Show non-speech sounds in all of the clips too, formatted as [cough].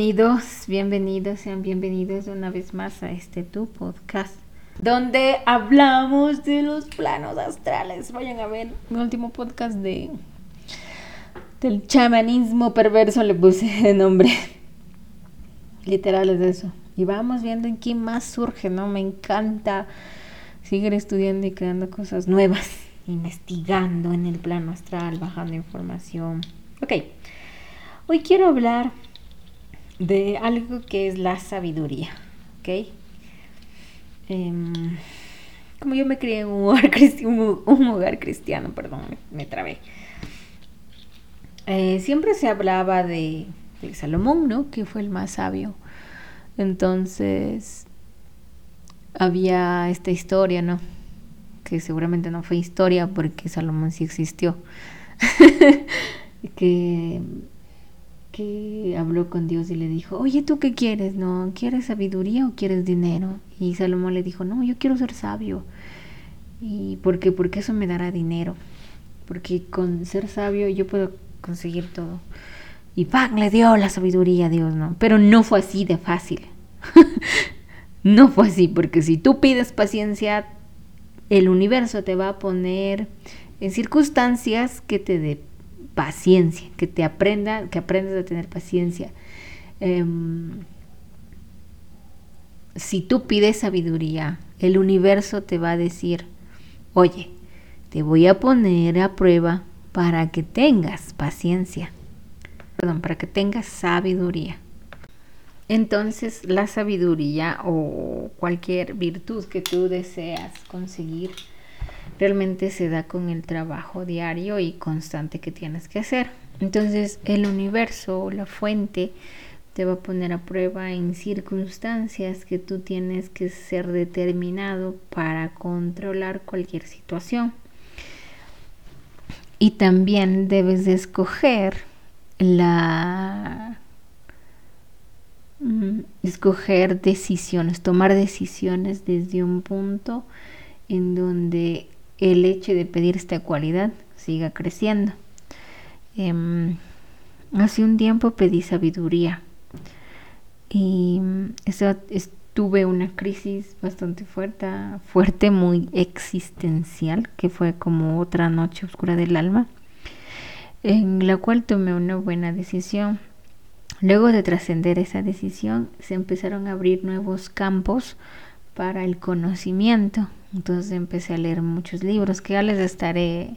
Bienvenidos, bienvenidos, sean bienvenidos una vez más a este tu podcast, donde hablamos de los planos astrales. Vayan a ver mi último podcast de del chamanismo perverso, le puse [laughs] de nombre. Literal es eso. Y vamos viendo en qué más surge, ¿no? Me encanta seguir estudiando y creando cosas nuevas, investigando en el plano astral, bajando información. Ok, hoy quiero hablar de algo que es la sabiduría, ¿ok? Em, como yo me crié en un hogar, [laughs] un hogar cristiano, perdón, me, trabé. Eh, siempre se hablaba de, de, Salomón, ¿no? Que fue el más sabio. Entonces, había esta historia, ¿no? Que seguramente no fue historia porque Salomón sí existió. [laughs] que que habló con Dios y le dijo, oye, ¿tú qué quieres? ¿No? ¿Quieres sabiduría o quieres dinero? Y Salomón le dijo, no, yo quiero ser sabio. ¿Y por qué? Porque eso me dará dinero. Porque con ser sabio yo puedo conseguir todo. Y ¡pam! le dio la sabiduría a Dios, ¿no? Pero no fue así de fácil. [laughs] no fue así, porque si tú pides paciencia, el universo te va a poner en circunstancias que te de paciencia, que te aprenda, que aprendas a tener paciencia. Em, si tú pides sabiduría, el universo te va a decir, oye, te voy a poner a prueba para que tengas paciencia, perdón, para que tengas sabiduría. Entonces la sabiduría o cualquier virtud que tú deseas conseguir, realmente se da con el trabajo diario y constante que tienes que hacer. Entonces el universo, la fuente, te va a poner a prueba en circunstancias que tú tienes que ser determinado para controlar cualquier situación. Y también debes de escoger la mm, escoger decisiones, tomar decisiones desde un punto en donde el hecho de pedir esta cualidad siga creciendo. Em, hace un tiempo pedí sabiduría y tuve una crisis bastante fuerte, fuerte, muy existencial, que fue como otra noche oscura del alma, en la cual tomé una buena decisión. Luego de trascender esa decisión, se empezaron a abrir nuevos campos para el conocimiento. Entonces empecé a leer muchos libros que ya les estaré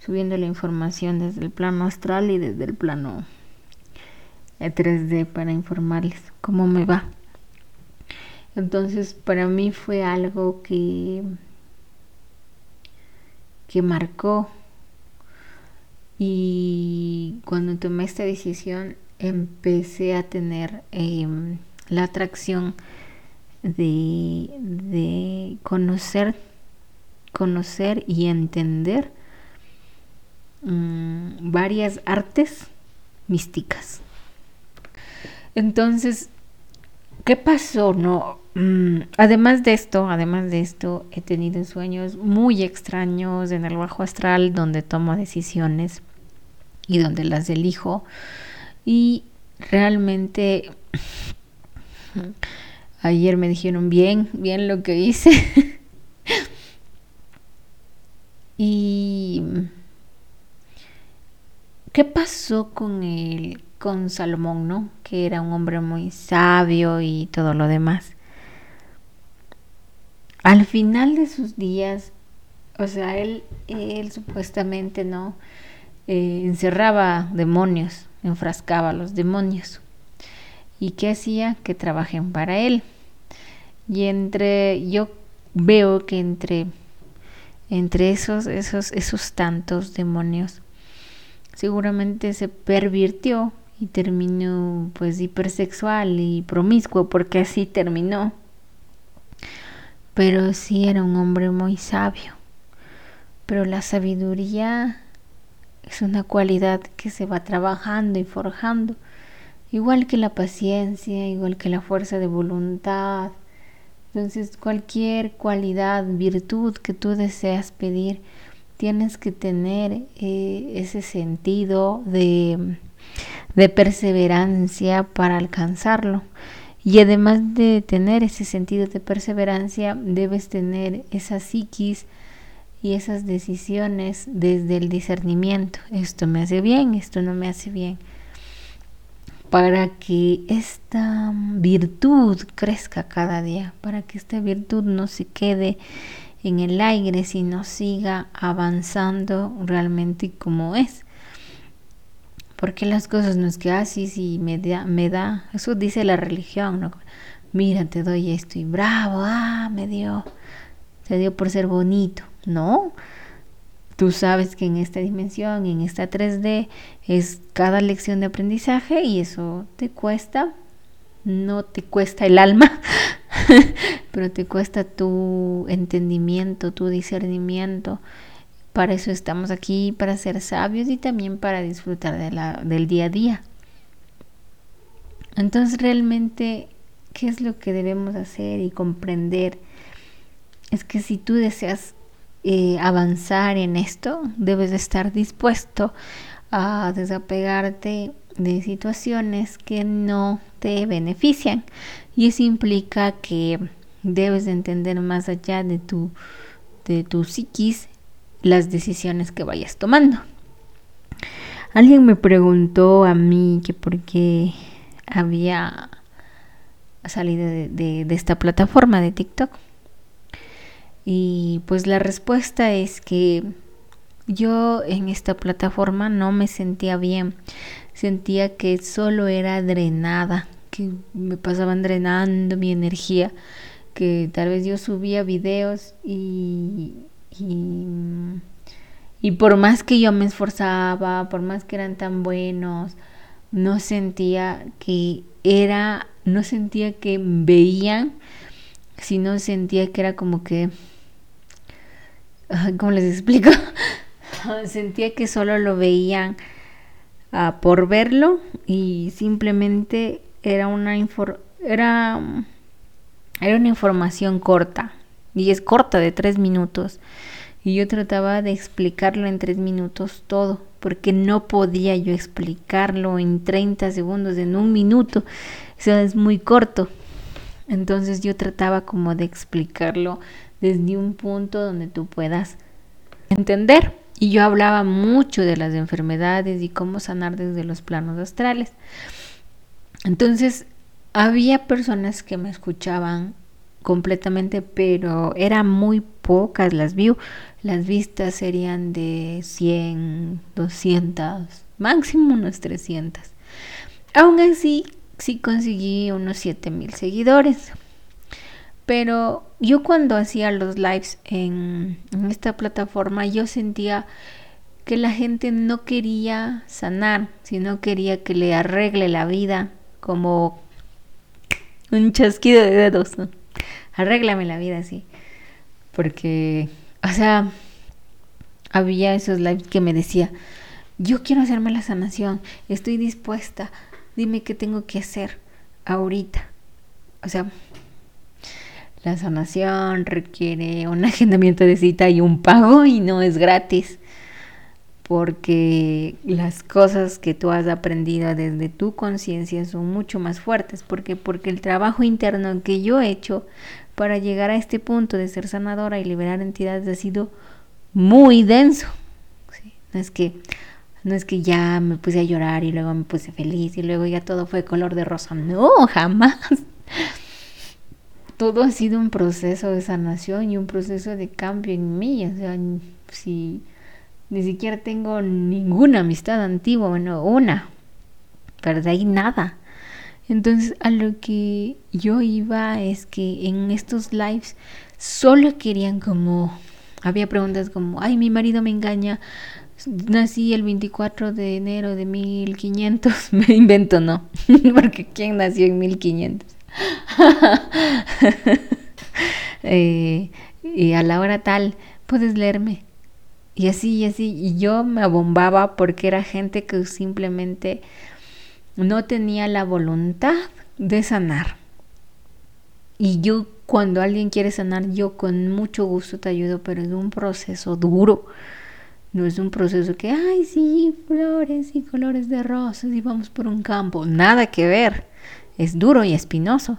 subiendo la información desde el plano astral y desde el plano 3D para informarles cómo me va. Entonces para mí fue algo que que marcó y cuando tomé esta decisión empecé a tener em, la atracción de, conocer, conocer y entender mm, varias artes místicas. Entonces, ¿qué pasó? No, mm, además de esto, además de esto, he tenido sueños muy extraños en el bajo astral donde tomo decisiones y donde las elijo y realmente Ayer me dijeron bien, bien lo que hice. [laughs] y ¿qué pasó con el con Salomón, no? Que era un hombre muy sabio y todo lo demás. Al final de sus días, o sea, él, él supuestamente no eh, encerraba demonios, enfrascaba los demonios. ¿Y qué hacía? Que trabajen para él. Y entre, yo veo que entre, entre esos, esos, esos tantos demonios, seguramente se pervirtió y terminó pues hipersexual y promiscuo porque así terminó. Pero sí era un hombre muy sabio. Pero la sabiduría es una cualidad que se va trabajando y forjando, igual que la paciencia, igual que la fuerza de voluntad, entonces, cualquier cualidad, virtud que tú deseas pedir, tienes que tener eh, ese sentido de, de perseverancia para alcanzarlo. Y además de tener ese sentido de perseverancia, debes tener esa psiquis y esas decisiones desde el discernimiento. Esto me hace bien, esto no me hace bien. Para que esta virtud crezca cada día, para que esta virtud no se quede en el aire, sino siga avanzando realmente como es. Porque las cosas no es que así, sí, me da, me da, eso dice la religión, ¿no? Mira, te doy esto y bravo, ah, me dio, te dio por ser bonito. No, tú sabes que en esta dimensión, en esta 3D, es cada lección de aprendizaje y eso te cuesta, no te cuesta el alma, [laughs] pero te cuesta tu entendimiento, tu discernimiento. Para eso estamos aquí, para ser sabios y también para disfrutar del día a día. Entonces realmente, ¿qué es lo que debemos hacer y comprender? Es que si tú deseas eh, avanzar en esto, debes estar dispuesto a desapegarte de situaciones que no te benefician. Y eso implica que debes de entender más allá de tu, de tu psiquis las decisiones que vayas tomando. Alguien me preguntó a mí que por qué había salido de esta plataforma de TikTok. Y pues la respuesta es que yo en esta plataforma no me sentía bien. Sentía que solo era drenada, que me pasaban drenando mi energía, que tal vez yo subía videos y, y, por más que yo me esforzaba, por más que eran tan buenos, no sentía que era, no sentía que veían, sino sentía que era como que [laughs] ¿cómo les explico? [laughs] Sentía que solo lo veían ah, por verlo y simplemente era una, era, era una información corta y es corta de tres minutos y yo trataba de explicarlo en tres minutos todo porque no podía yo explicarlo en 30 segundos, en un minuto, eso es muy corto. Entonces yo trataba como de explicarlo desde un punto donde tú puedas entender. Y yo hablaba mucho de las enfermedades y cómo sanar desde los planos astrales. Entonces, había personas que me escuchaban completamente, pero eran muy pocas las views. Las vistas serían de 100, 200, máximo unos 300. Aún así, sí conseguí unos 7000 seguidores. Pero yo cuando hacía los lives en, esta plataforma, yo sentía que la gente no quería sanar, sino quería que le arregle la vida como un chasquido de dedos. Arréglame la vida así. Porque, o sea, había esos lives que me decía, yo quiero hacerme la sanación, estoy dispuesta, dime qué tengo que hacer ahorita. O sea, la sanación requiere un [laughs] agendamiento de cita y un pago y no es gratis. Porque las cosas que tú has aprendido desde tu conciencia son mucho más fuertes. porque Porque el trabajo interno que yo he hecho para llegar a este punto de ser sanadora y liberar entidades ha sido muy denso. No es que no es que ya me puse a llorar y luego me puse feliz y luego ya todo fue color de rosa. No, jamás todo ha sido un proceso de sanación y un proceso de cambio en mí. O sea, si ni siquiera tengo ninguna amistad antigua, bueno, una, pero de ahí nada. Entonces, a lo que yo iba es que en estos lives solo querían como, había preguntas como, ay, mi marido me engaña, nací el 24 de enero de 1500, [laughs] me invento, no, [laughs] porque ¿quién nació en 1500? [laughs] Eh, y a la hora tal, puedes leerme. Y así, y así. Y yo me abombaba porque era gente que simplemente no tenía la voluntad de sanar. Y yo, cuando alguien quiere sanar, yo con mucho gusto te ayudo, pero es un proceso duro. No es un proceso que, ay, sí, flores y colores de rosas y vamos por un campo. Nada que ver. Es duro y espinoso.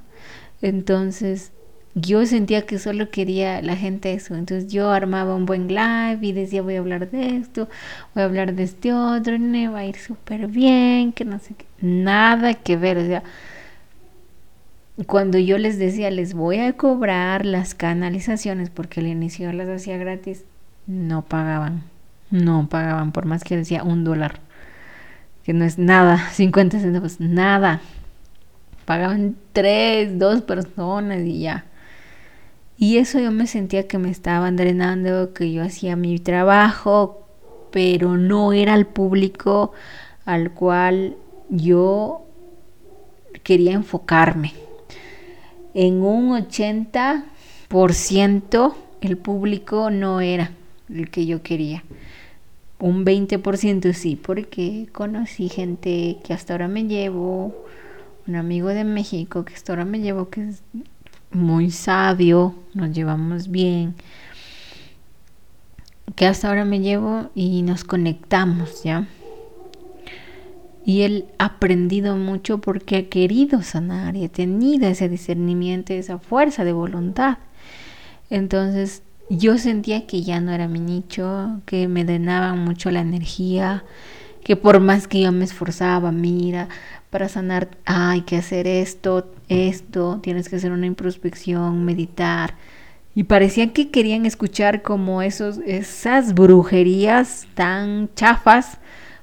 Entonces, yo sentía que solo quería la gente eso. Entonces yo armaba un buen live y decía voy a hablar de esto, voy a hablar de este otro, me va a ir súper bien, que no sé qué. Nada que ver. O sea, cuando yo les decía les voy a cobrar las canalizaciones porque al inicio las hacía gratis, no pagaban. No pagaban, por más que decía un dólar. Que no es nada, [laughs] 50 centavos, nada. Pagaban tres, dos personas y ya. Y eso yo me sentía que me estaban drenando, que yo hacía mi trabajo, pero no era el público al cual yo quería enfocarme. En un 80% el público no era el que yo quería. Un 20% sí, porque conocí gente que hasta ahora me llevo, un amigo de México que hasta ahora me llevo, que es muy sabio, nos llevamos bien, que hasta ahora me llevo y nos conectamos, ¿ya? Y él ha aprendido mucho porque ha querido sanar y ha tenido ese discernimiento, esa fuerza de voluntad. Entonces yo sentía que ya no era mi nicho, que me drenaban mucho la energía, que por más que yo me esforzaba, mira, para sanar, hay que hacer esto, esto, tienes que hacer una introspección, meditar. Y parecían que querían escuchar como esos, esas brujerías tan chafas,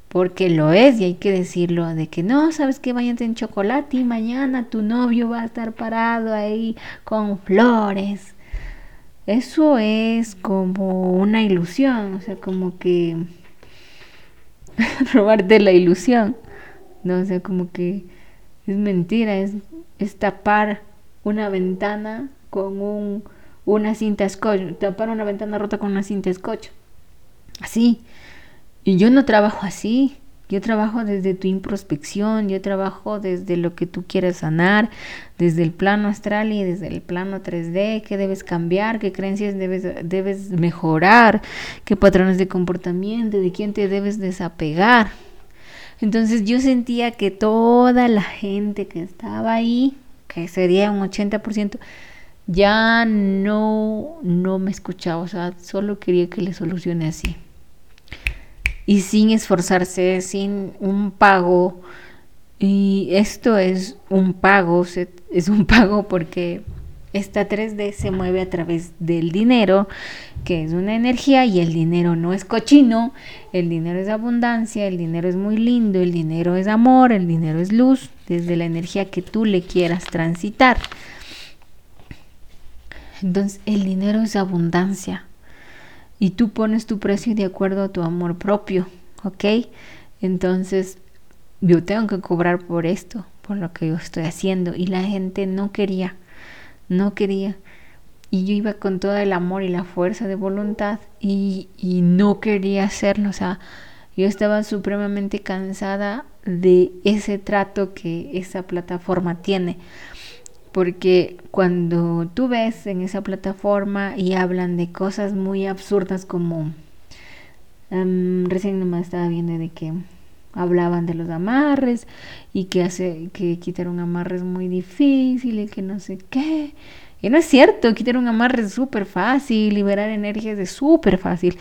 porque lo es y hay que decirlo, de que no, sabes que vayan en chocolate y mañana tu novio va a estar parado ahí con flores. Eso es como una ilusión, o sea, como que [laughs] robarte la ilusión. ¿No? O sea, como que es mentira, es, tapar una ventana con un, una cinta scotch, tapar una ventana rota con una cinta scotch. Así. Y yo no trabajo así. Yo trabajo desde tu introspección, yo trabajo desde lo que tú quieres sanar, desde el plano astral y desde el plano 3D, qué debes cambiar, qué creencias debes, debes mejorar, qué patrones de comportamiento, de quién te debes desapegar. Entonces yo sentía que toda la gente que estaba ahí, que sería un 80%, ya no, no me escuchaba, o sea, solo quería que le solucione así. Y sin esforzarse, sin un pago. Y esto es un pago, es un [laughs] pago porque esta 3D se mueve a través del dinero, que es una energía y el dinero no es cochino, el dinero es abundancia, el dinero es muy lindo, el dinero es amor, el dinero es luz, desde la energía que tú le quieras transitar. Entonces el dinero es abundancia y tú pones tu precio de acuerdo a tu amor propio, ¿ok? Entonces yo tengo que cobrar por esto, por lo que yo estoy haciendo y la gente no quería no quería. Y yo iba con todo el amor y la fuerza de voluntad y, y no quería hacerlo. O sea, yo estaba supremamente cansada de ese trato que esa plataforma tiene. Porque cuando tú ves en esa plataforma y hablan de cosas muy absurdas como... Um, recién nomás estaba viendo de que hablaban de los amarres y que hace que quitar un amarre es muy difícil y que no sé qué. Y no es cierto, quitar un amarre es súper fácil, liberar energías es súper fácil,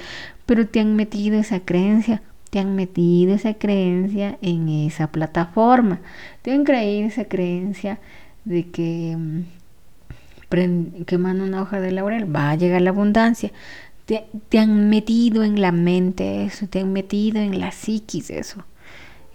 pero te han metido esa creencia, te han metido esa creencia en esa plataforma, te han creído esa creencia de que mm, quemando una hoja de laurel va a llegar la abundancia. Te, te han metido en la mente eso, te han metido en la psiquis eso.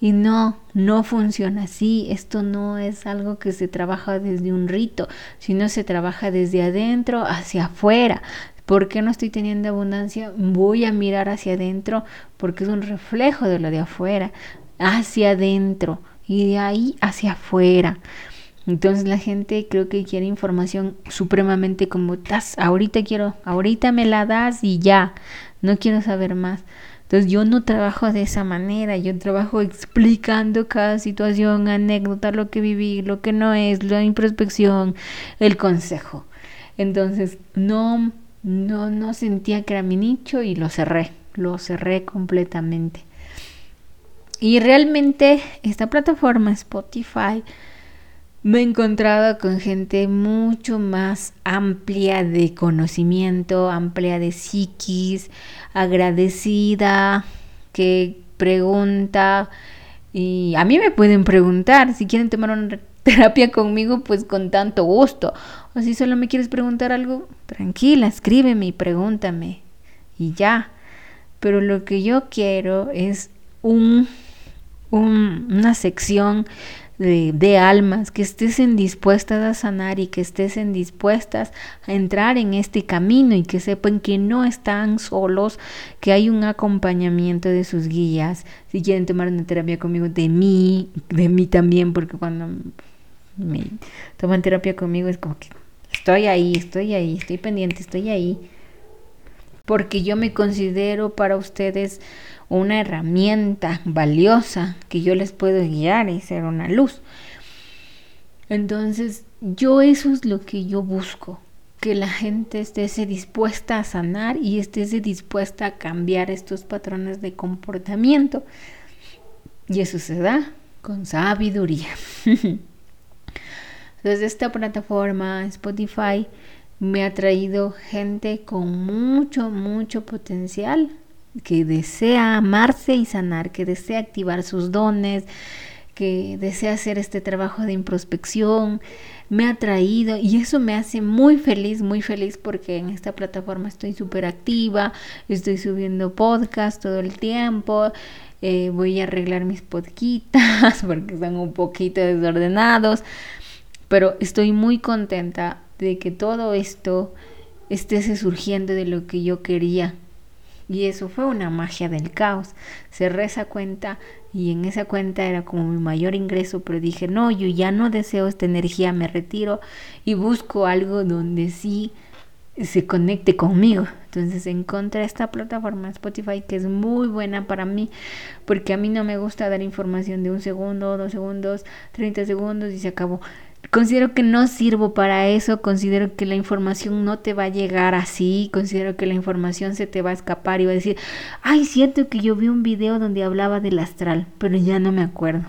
Y no, no funciona así. Esto no es algo que se trabaja desde un rito, sino se trabaja desde adentro hacia afuera. ¿Por qué no estoy teniendo abundancia? Voy a mirar hacia adentro porque es un reflejo de lo de afuera, hacia adentro y de ahí hacia afuera. Entonces la gente creo que quiere información supremamente como, das, ahorita quiero, ahorita me la das y ya, no quiero saber más. Entonces yo no trabajo de esa manera, yo trabajo explicando cada situación, anécdota, lo que viví, lo que no es, la introspección, el consejo. Entonces no, no, no sentía que era mi nicho y lo cerré, lo cerré completamente. Y realmente esta plataforma Spotify me he encontrado con gente mucho más amplia de conocimiento, amplia de psiquis, agradecida, que pregunta. Y a mí me pueden preguntar si quieren tomar una [laughs] terapia conmigo, pues con tanto gusto. O si solo me quieres preguntar algo, tranquila, escríbeme y pregúntame. Y ya. Pero lo que yo quiero es un, una sección de, almas, que estén dispuestas a sanar y que estén dispuestas a entrar en este camino y que sepan que no están solos, que hay un acompañamiento de sus guías. Si quieren tomar una terapia conmigo, de mí, de mí también, porque cuando me toman terapia conmigo es como que estoy ahí, estoy ahí, estoy pendiente, estoy ahí. Porque yo me considero para ustedes una herramienta valiosa que yo les puedo guiar y ser una luz. Entonces, yo eso es lo que yo busco, que la gente esté dispuesta a sanar y esté dispuesta a cambiar estos patrones de comportamiento. Y eso se da con sabiduría. [laughs] Desde esta plataforma, Spotify, me ha traído gente con mucho, mucho potencial que desea amarse y sanar, que desea activar sus dones, que desea hacer este trabajo de introspección, me ha traído y eso me hace muy feliz, muy feliz porque en esta plataforma estoy súper activa, estoy subiendo podcast todo el tiempo, eh, voy a arreglar mis podquitas [laughs] porque están un poquito desordenados, pero estoy muy contenta de que todo esto esté surgiendo de lo que yo quería y eso fue una magia del caos. Cerré esa cuenta y en esa cuenta era como mi mayor ingreso, pero dije, no, yo ya no deseo esta energía, me retiro y busco algo donde sí se conecte conmigo. Entonces encontré esta plataforma Spotify que es muy buena para mí porque a mí no me gusta dar información de un segundo, dos segundos, 30 segundos y se acabó. Considero que no sirvo para eso, considero que la información no te va a llegar así, considero que la información se te va a escapar y va a decir, ay, siento que yo vi un video donde hablaba del astral, pero ya no me acuerdo.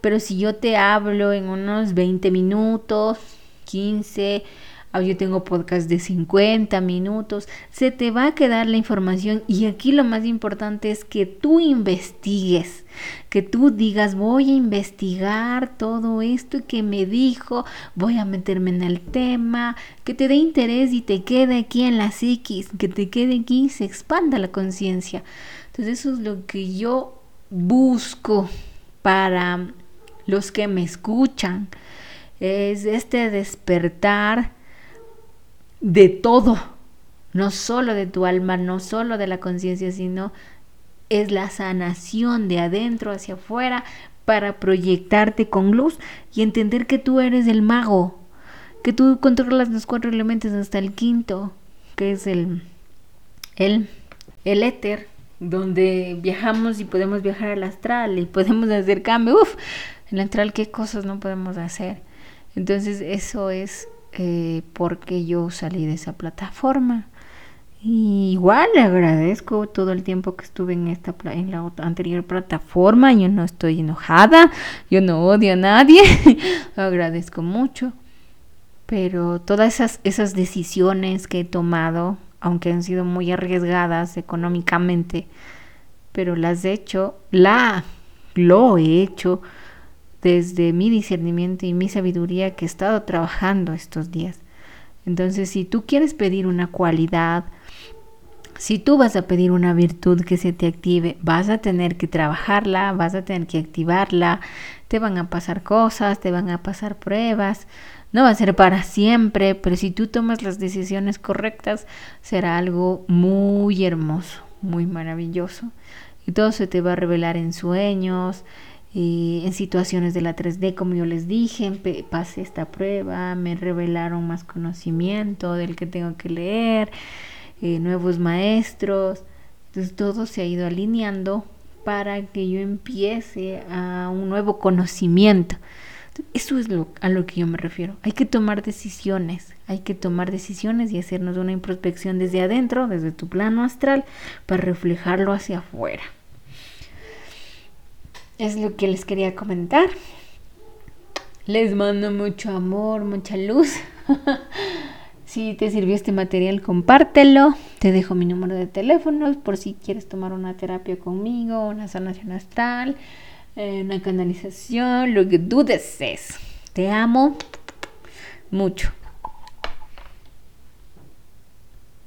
Pero si yo te hablo en unos 20 minutos, 15, Ah, yo tengo podcast de 50 minutos, se te va a quedar la información y aquí lo más importante es que tú investigues, que tú digas voy a investigar todo esto que me dijo, voy a meterme en el tema, que te dé interés y te quede aquí en la psiquis, que te quede aquí y se expanda la conciencia. Entonces eso es lo que yo busco para los que me escuchan, es este despertar de todo, no solo de tu alma, no solo de la conciencia, sino es la sanación de adentro hacia afuera para proyectarte con luz y entender que tú eres el mago, que tú controlas los cuatro elementos hasta el quinto, que es el, el, el éter, donde viajamos y podemos viajar al astral y podemos hacer cambio. Uf, en el astral qué cosas no podemos hacer. Entonces eso es porque yo salí de esa plataforma. Y igual le agradezco todo el tiempo que estuve en esta en la anterior plataforma. Yo no estoy enojada, yo no odio a nadie. [laughs] agradezco mucho. Pero todas esas, esas decisiones que he tomado, aunque han sido muy arriesgadas económicamente, pero las he hecho, la lo he hecho desde mi discernimiento y mi sabiduría que he estado trabajando estos días. Entonces, si tú quieres pedir una cualidad, si tú vas a pedir una virtud que se te active, vas a tener que trabajarla, vas a tener que activarla, te van a pasar cosas, te van a pasar pruebas, no va a ser para siempre, pero si tú tomas las decisiones correctas, será algo muy hermoso, muy maravilloso. Y todo se te va a revelar en sueños, en situaciones de la 3D, como yo les dije, pasé esta prueba, me revelaron más conocimiento del que tengo que leer, eh, nuevos maestros, entonces todo se ha ido alineando para que yo empiece a un nuevo conocimiento. Eso es lo, a lo que yo me refiero. Hay que tomar decisiones, hay que tomar decisiones y hacernos una introspección desde adentro, desde tu plano astral, para reflejarlo hacia afuera. Es lo que les quería comentar. Les mando mucho amor, mucha luz. [laughs] si te sirvió este material, compártelo. Te dejo mi número de teléfono por si quieres tomar una terapia conmigo, una sanación astral eh, una canalización, lo que tú desees. Te amo mucho.